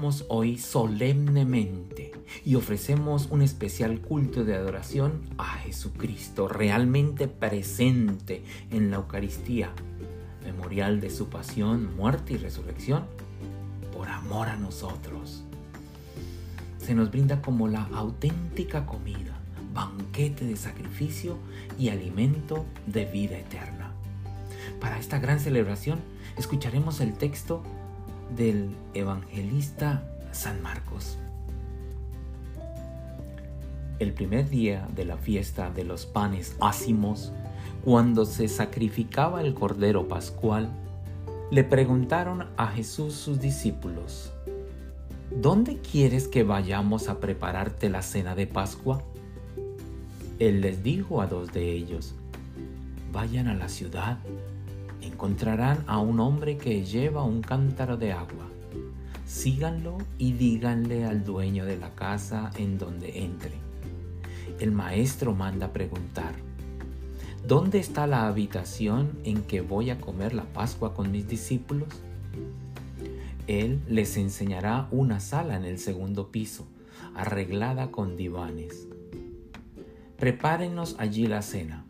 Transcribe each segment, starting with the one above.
celebramos hoy solemnemente y ofrecemos un especial culto de adoración a Jesucristo, realmente presente en la Eucaristía, memorial de su pasión, muerte y resurrección, por amor a nosotros. Se nos brinda como la auténtica comida, banquete de sacrificio y alimento de vida eterna. Para esta gran celebración escucharemos el texto del evangelista San Marcos. El primer día de la fiesta de los panes ácimos, cuando se sacrificaba el cordero pascual, le preguntaron a Jesús sus discípulos, ¿Dónde quieres que vayamos a prepararte la cena de Pascua? Él les dijo a dos de ellos, vayan a la ciudad encontrarán a un hombre que lleva un cántaro de agua. Síganlo y díganle al dueño de la casa en donde entre. El maestro manda preguntar, ¿dónde está la habitación en que voy a comer la Pascua con mis discípulos? Él les enseñará una sala en el segundo piso, arreglada con divanes. Prepárenos allí la cena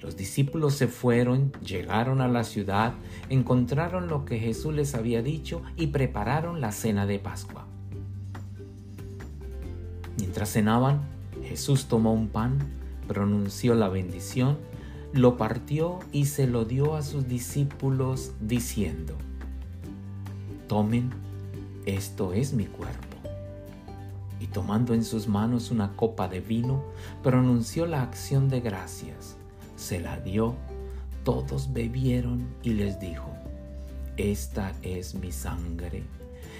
los discípulos se fueron, llegaron a la ciudad, encontraron lo que Jesús les había dicho y prepararon la cena de Pascua. Mientras cenaban, Jesús tomó un pan, pronunció la bendición, lo partió y se lo dio a sus discípulos diciendo, tomen, esto es mi cuerpo. Y tomando en sus manos una copa de vino, pronunció la acción de gracias se la dio, todos bebieron y les dijo, esta es mi sangre,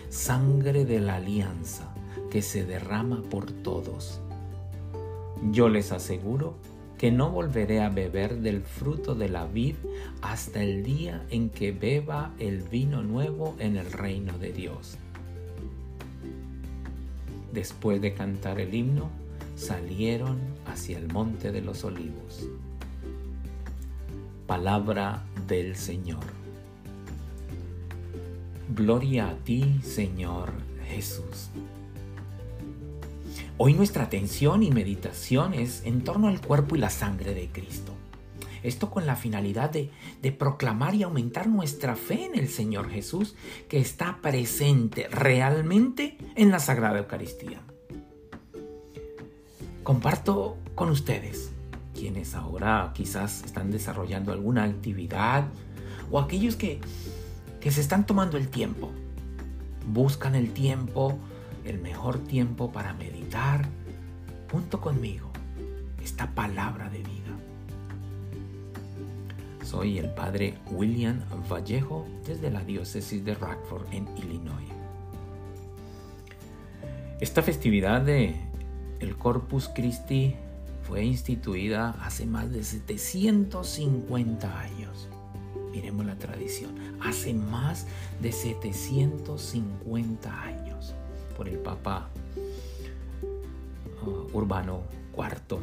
sangre de la alianza que se derrama por todos. Yo les aseguro que no volveré a beber del fruto de la vid hasta el día en que beba el vino nuevo en el reino de Dios. Después de cantar el himno, salieron hacia el monte de los olivos. Palabra del Señor. Gloria a ti, Señor Jesús. Hoy nuestra atención y meditación es en torno al cuerpo y la sangre de Cristo. Esto con la finalidad de, de, proclamar y aumentar nuestra fe en el Señor Jesús que está presente realmente en la Sagrada Eucaristía. Comparto con ustedes quienes ahora quizás están desarrollando alguna actividad o aquellos que, que se están tomando el tiempo. Buscan el tiempo, el mejor tiempo para meditar junto conmigo esta palabra de vida. Soy el padre William Vallejo desde la diócesis de Rockford en Illinois. Esta festividad de el Corpus Christi fue instituida hace más de 750 años. Miremos la tradición, hace más de 750 años por el Papa uh, Urbano IV.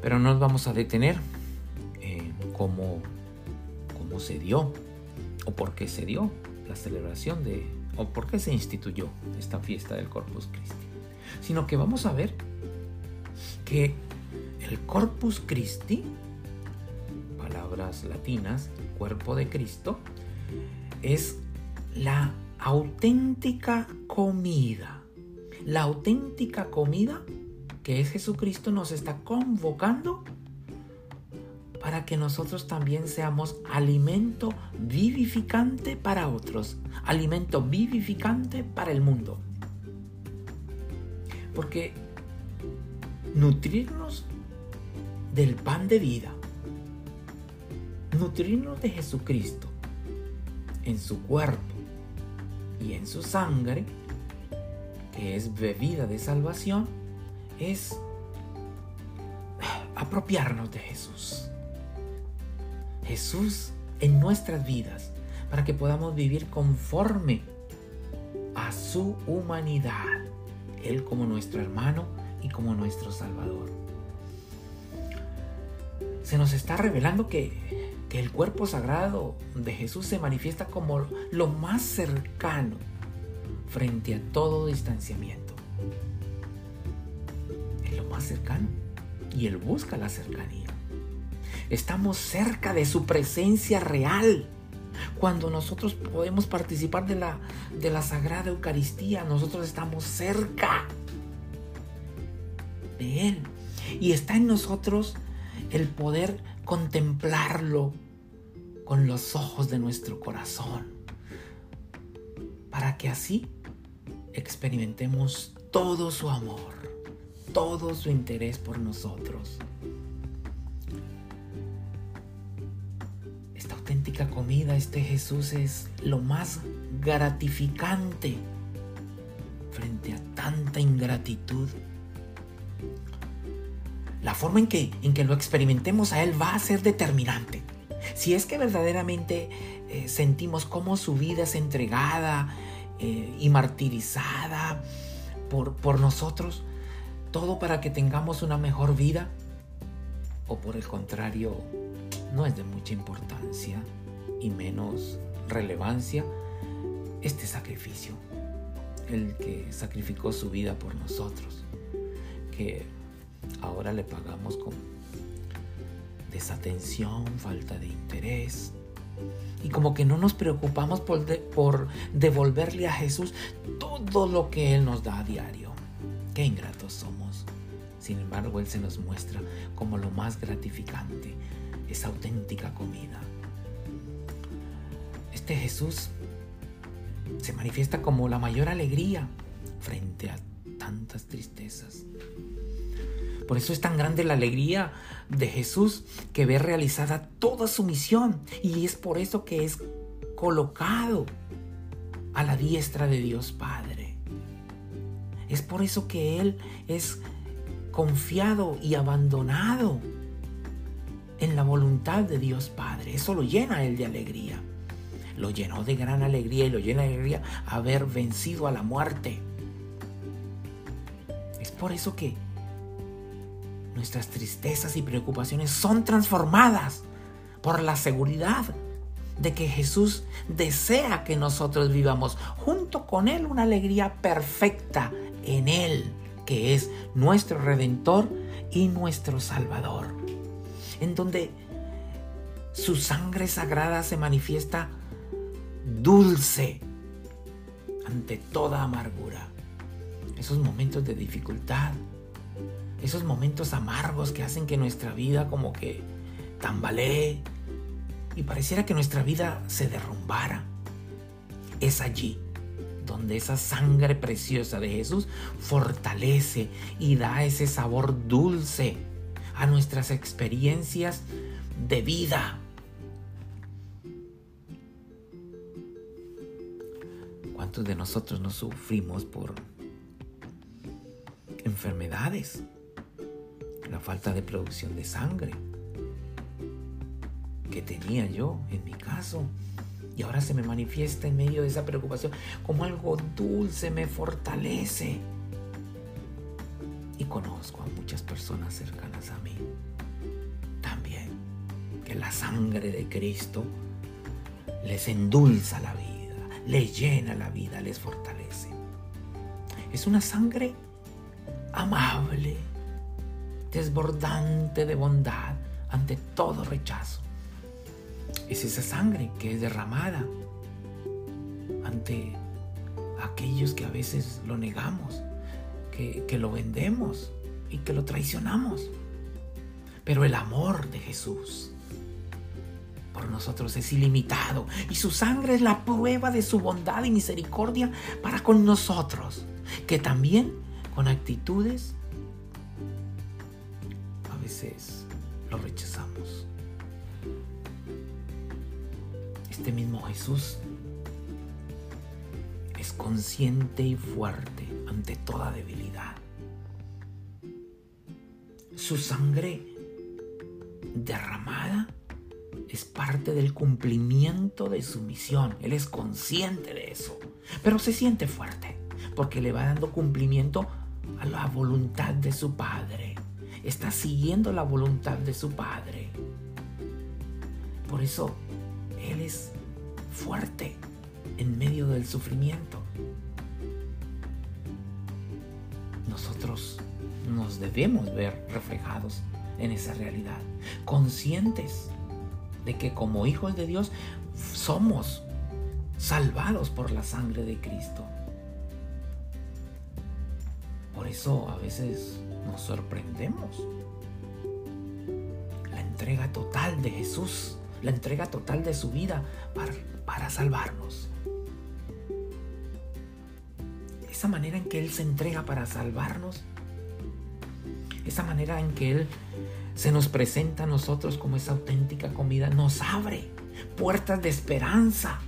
Pero no nos vamos a detener en cómo, cómo se dio o por qué se dio la celebración de o por qué se instituyó esta fiesta del Corpus Christi sino que vamos a ver que el Corpus Christi, palabras latinas, cuerpo de Cristo, es la auténtica comida. La auténtica comida que es Jesucristo nos está convocando para que nosotros también seamos alimento vivificante para otros, alimento vivificante para el mundo. Porque nutrirnos del pan de vida, nutrirnos de Jesucristo en su cuerpo y en su sangre, que es bebida de salvación, es apropiarnos de Jesús. Jesús en nuestras vidas, para que podamos vivir conforme a su humanidad él como nuestro hermano y como nuestro Salvador. Se nos está revelando que que el cuerpo sagrado de Jesús se manifiesta como lo más cercano frente a todo distanciamiento. Es lo más cercano y Él busca la cercanía. Estamos cerca de su presencia real. Cuando nosotros podemos participar de la, de la Sagrada Eucaristía, nosotros estamos cerca de Él. Y está en nosotros el poder contemplarlo con los ojos de nuestro corazón. Para que así experimentemos todo su amor, todo su interés por nosotros. Comida, este Jesús es lo más gratificante frente a tanta ingratitud la forma en que, en que lo experimentemos a Él va a ser determinante. Si es que verdaderamente eh, sentimos cómo su vida es entregada eh, y martirizada por, por nosotros, todo para que tengamos una mejor vida, o por el contrario, no es de mucha importancia y menos relevancia este sacrificio, el que sacrificó su vida por nosotros, que ahora le pagamos con desatención, falta de interés. Y como que no nos preocupamos por, por devolverle a Jesús todo lo que Él nos da a diario. Qué ingratos somos. Sin embargo, Él se nos muestra como lo más gratificante, esa auténtica comida. Este Jesús se manifiesta como la mayor alegría frente a tantas tristezas. Por eso es tan grande la alegría de Jesús que ve realizada toda su misión. Y es por eso que es colocado a la diestra de Dios Padre. Es por eso que Él es confiado y abandonado en la voluntad de Dios Padre. Eso lo llena a Él de alegría. Lo llenó de gran alegría y lo llena de alegría haber vencido a la muerte. Es por eso que nuestras tristezas y preocupaciones son transformadas por la seguridad de que Jesús desea que nosotros vivamos junto con Él una alegría perfecta en Él, que es nuestro Redentor y nuestro Salvador, en donde su sangre sagrada se manifiesta dulce ante toda amargura. Esos momentos de dificultad, esos momentos amargos que hacen que nuestra vida como que tambalee y pareciera que nuestra vida se derrumbara. Es allí donde esa sangre preciosa de Jesús fortalece y da ese sabor dulce a nuestras experiencias de vida. ¿Cuántos de nosotros no sufrimos por enfermedades? la falta de producción de sangre que tenía yo en mi caso. Y ahora se me manifiesta en medio de esa preocupación como algo dulce, me fortalece. Conozco a muchas personas cercanas a mí también, que la sangre de Cristo les endulza la vida, les llena la vida, les fortalece. Es una sangre amable, desbordante de bondad ante todo rechazo. Es esa sangre que es derramada ante aquellos que a veces lo negamos, que, lo vendemos y que lo traicionamos. Pero el amor de Jesús por nosotros es ilimitado y su sangre es la prueba de su bondad y misericordia para con nosotros, que también con actitudes lo rechazamos. Este mismo Jesús es consciente y fuerte ante toda debilidad. Su sangre derramada es parte del cumplimiento de su misión. Él es consciente de eso, pero se siente fuerte porque le va dando cumplimiento a la voluntad de su Padre está siguiendo la voluntad de su Padre. Por eso Él es fuerte en medio del sufrimiento. Nos debemos ver reflejados en esa realidad, conscientes de que como hijos de Dios somos salvados por la sangre de Cristo. Por eso a veces nos sorprendemos. La entrega total de Jesús, la entrega total de su vida para, para salvarnos. Esa manera en que Él se entrega para salvarnos, esa manera en que Él se nos presenta a nosotros como esa auténtica comida, nos abre puertas de esperanza,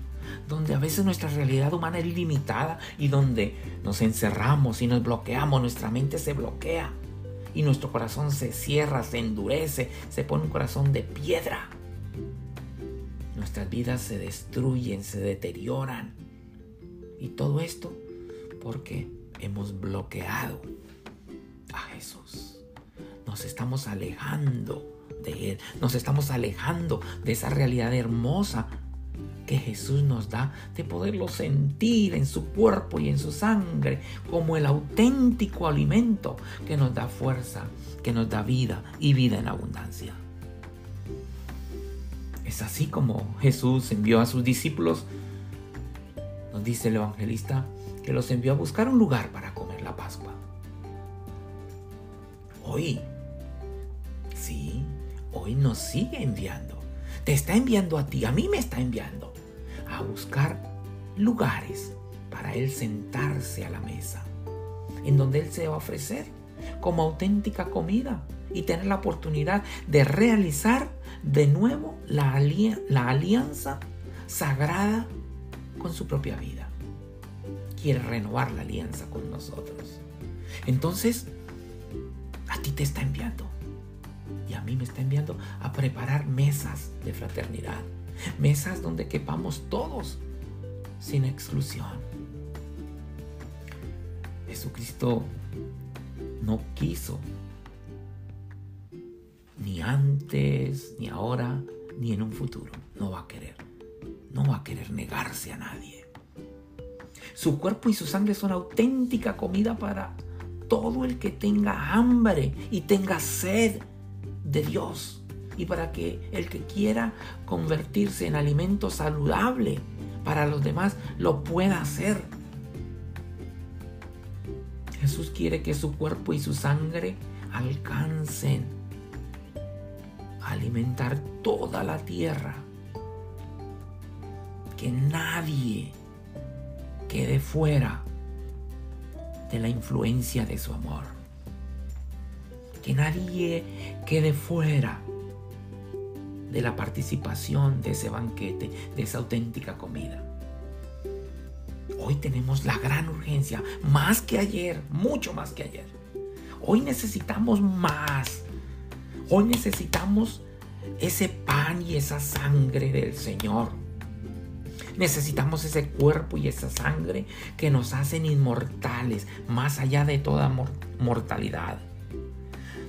donde a veces nuestra realidad humana es limitada y donde nos encerramos y nos bloqueamos, nuestra mente se bloquea y nuestro corazón se cierra, se endurece, se pone un corazón de piedra. Nuestras vidas se destruyen, se deterioran. Y todo esto porque hemos bloqueado a Jesús. Nos estamos alejando de Él. Nos estamos alejando de esa realidad hermosa que Jesús nos da de poderlo sentir en su cuerpo y en su sangre como el auténtico alimento que nos da fuerza, que nos da vida y vida en abundancia. Es así como Jesús envió a sus discípulos, nos dice el evangelista, que los envió a buscar un lugar para comer la Pascua. Hoy, hoy nos sigue enviando. Te está enviando a ti, a mí me está enviando a buscar lugares para Él sentarse a la mesa, en donde Él se va a ofrecer como auténtica comida y tener la oportunidad de realizar de nuevo la, alianza sagrada con su propia vida. Quiere renovar la alianza con nosotros. Entonces, a ti te está enviando y a mí me está enviando a preparar mesas de fraternidad mesas donde quepamos todos, sin exclusión. Jesucristo no quiso, ni antes, ni ahora, ni en un futuro. No va a querer. No va a querer negarse a nadie. Su cuerpo y su sangre son auténtica comida para todo el que tenga hambre y tenga sed de Dios y para que el que quiera convertirse en alimento saludable para los demás lo pueda hacer. Jesús quiere que su cuerpo y su sangre alcancen a alimentar toda la tierra. Que nadie quede fuera de la influencia de su amor. Que nadie quede fuera de la participación de ese banquete, de esa auténtica comida. Hoy tenemos la gran urgencia, más que ayer, mucho más que ayer. Hoy necesitamos más. Hoy necesitamos ese pan y esa sangre del Señor. Necesitamos ese cuerpo y esa sangre que nos hacen inmortales, más allá de toda mortalidad.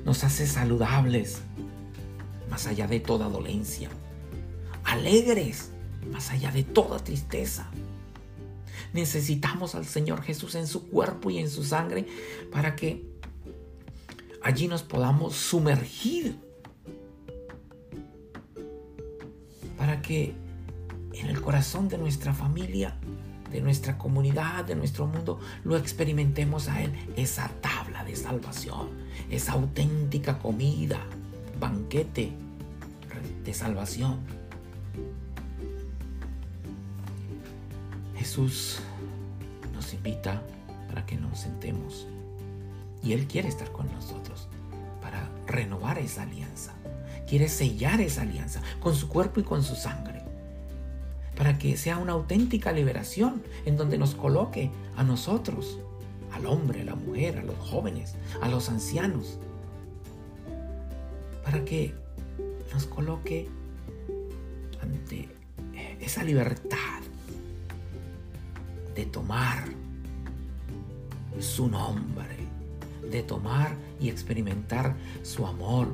Nos hace saludables, más allá de toda dolencia, alegres, más allá de toda tristeza. Necesitamos al Señor Jesús en su cuerpo y en su sangre para que allí nos podamos sumergir. Para que en el corazón de nuestra familia, de nuestra comunidad, de nuestro mundo, lo experimentemos a Él, esa tabla de salvación, esa auténtica comida banquete de salvación. Jesús nos invita para que nos sentemos y Él quiere estar con nosotros para renovar esa alianza. Quiere sellar esa alianza con su cuerpo y con su sangre para que sea una auténtica liberación en donde nos coloque a nosotros, al hombre, a la mujer, a los jóvenes, a los ancianos, para que nos coloque ante esa libertad de tomar su nombre, de tomar y experimentar su amor,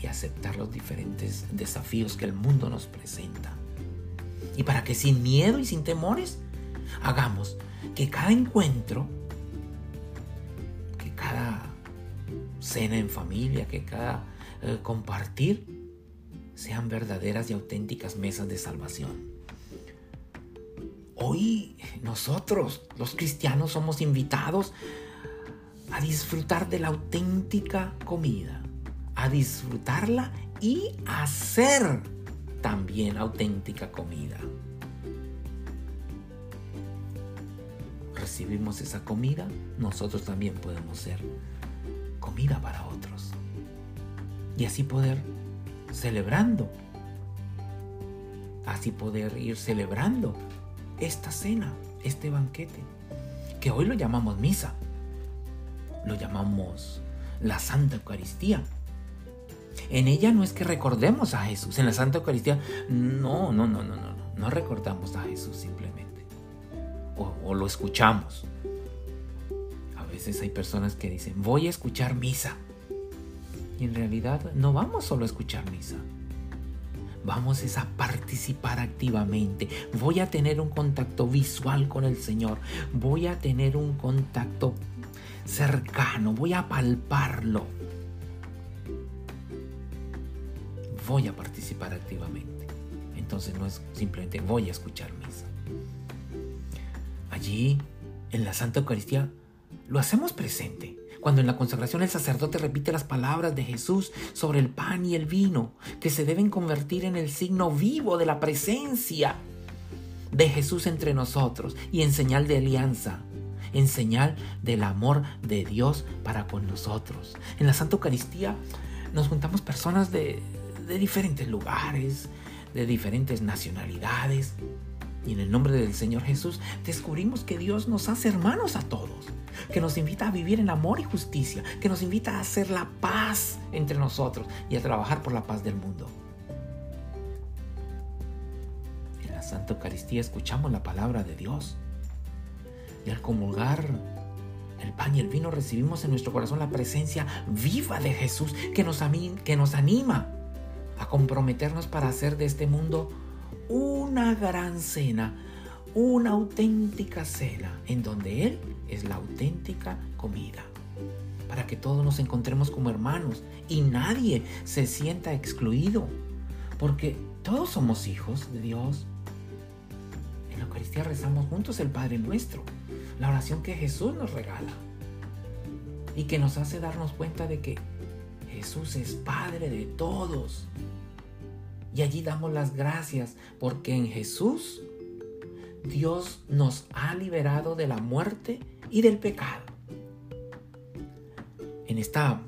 y aceptar los diferentes desafíos que el mundo nos presenta. Y para que sin miedo y sin temores hagamos que cada encuentro, que cada cena en familia, que cada eh, compartir sean verdaderas y auténticas mesas de salvación. Hoy nosotros, los cristianos, somos invitados a disfrutar de la auténtica comida, a disfrutarla y hacer también auténtica comida. Recibimos esa comida, nosotros también podemos ser comida para otros. Y así poder celebrando, así poder ir celebrando esta cena, este banquete, que hoy lo llamamos misa, lo llamamos la Santa Eucaristía. En ella no es que recordemos a Jesús, en la Santa Eucaristía no, no, no, no, no, no, no recordamos a Jesús simplemente, o, lo escuchamos. A veces hay personas que dicen, voy a escuchar misa. Y en realidad no vamos solo a escuchar misa, vamos a participar activamente. Voy a tener un contacto visual con el Señor. Voy a tener un contacto cercano. Voy a palparlo. Voy a participar activamente. Entonces no es simplemente voy a escuchar misa. Allí, en la Santa Eucaristía, lo hacemos presente. Cuando en la consagración el sacerdote repite las palabras de Jesús sobre el pan y el vino, que se deben convertir en el signo vivo de la presencia de Jesús entre nosotros y en señal de alianza, en señal del amor de Dios para con nosotros. En la Santa Eucaristía nos juntamos personas de, de diferentes lugares, de diferentes nacionalidades, y en el nombre del Señor Jesús descubrimos que Dios nos hace hermanos a todos que nos invita a vivir en amor y justicia, que nos invita a hacer la paz entre nosotros y a trabajar por la paz del mundo. En la Santa Eucaristía escuchamos la palabra de Dios y al comulgar el pan y el vino recibimos en nuestro corazón la presencia viva de Jesús que nos, que nos anima a comprometernos para hacer de este mundo una gran cena una auténtica cena en donde Él es la auténtica comida. Para que todos nos encontremos como hermanos y nadie se sienta excluido. Porque todos somos hijos de Dios. En la Eucaristía rezamos juntos el Padre nuestro, la oración que Jesús nos regala y que nos hace darnos cuenta de que Jesús es Padre de todos. Y allí damos las gracias porque en Jesús Dios nos ha liberado de la muerte y del pecado. En esta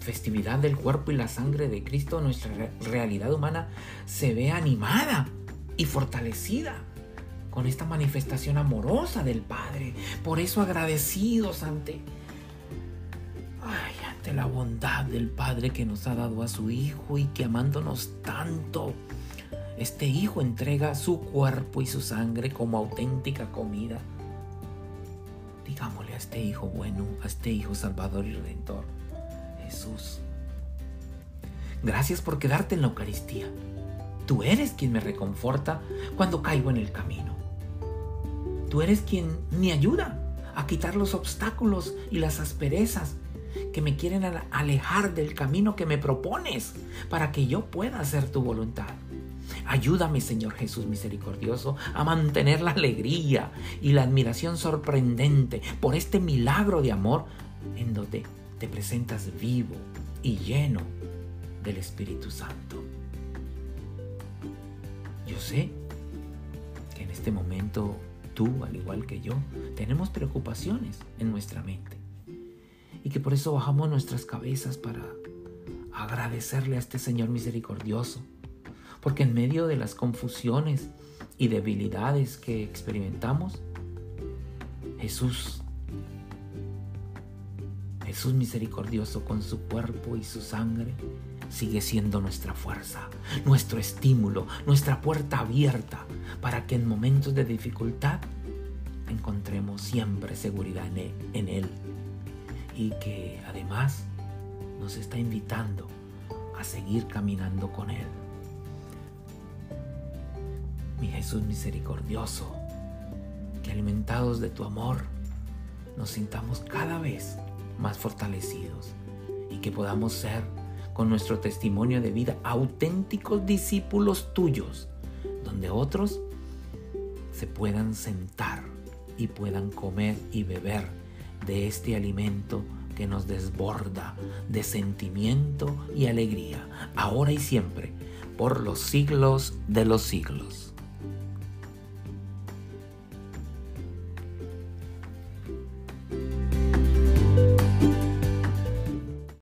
festividad del cuerpo y la sangre de Cristo, nuestra realidad humana se ve animada y fortalecida con esta manifestación amorosa del Padre. Por eso agradecidos ante, la bondad del Padre que nos ha dado a su Hijo y que amándonos tanto, este Hijo entrega su cuerpo y su sangre como auténtica comida. Digámosle a este Hijo bueno, a este Hijo Salvador y Redentor, Jesús. Gracias por quedarte en la Eucaristía. Tú eres quien me reconforta cuando caigo en el camino. Tú eres quien me ayuda a quitar los obstáculos y las asperezas que me quieren alejar del camino que me propones para que yo pueda hacer tu voluntad. Ayúdame, Señor Jesús misericordioso, a mantener la alegría y la admiración sorprendente por este milagro de amor en donde te presentas vivo y lleno del Espíritu Santo. Yo sé que en este momento tú, al igual que yo, tenemos preocupaciones en nuestra mente y que por eso bajamos nuestras cabezas para agradecerle a este Señor misericordioso. Porque en medio de las confusiones y debilidades que experimentamos, Jesús, Jesús misericordioso con su cuerpo y su sangre, sigue siendo nuestra fuerza, nuestro estímulo, nuestra puerta abierta para que en momentos de dificultad encontremos siempre seguridad en Él, y que además nos está invitando a seguir caminando con Él. Mi Jesús misericordioso, que alimentados de tu amor, nos sintamos cada vez más fortalecidos y que podamos ser con nuestro testimonio de vida auténticos discípulos tuyos, donde otros se puedan sentar y puedan comer y beber de este alimento que nos desborda de sentimiento y alegría, ahora y siempre, por los siglos de los siglos.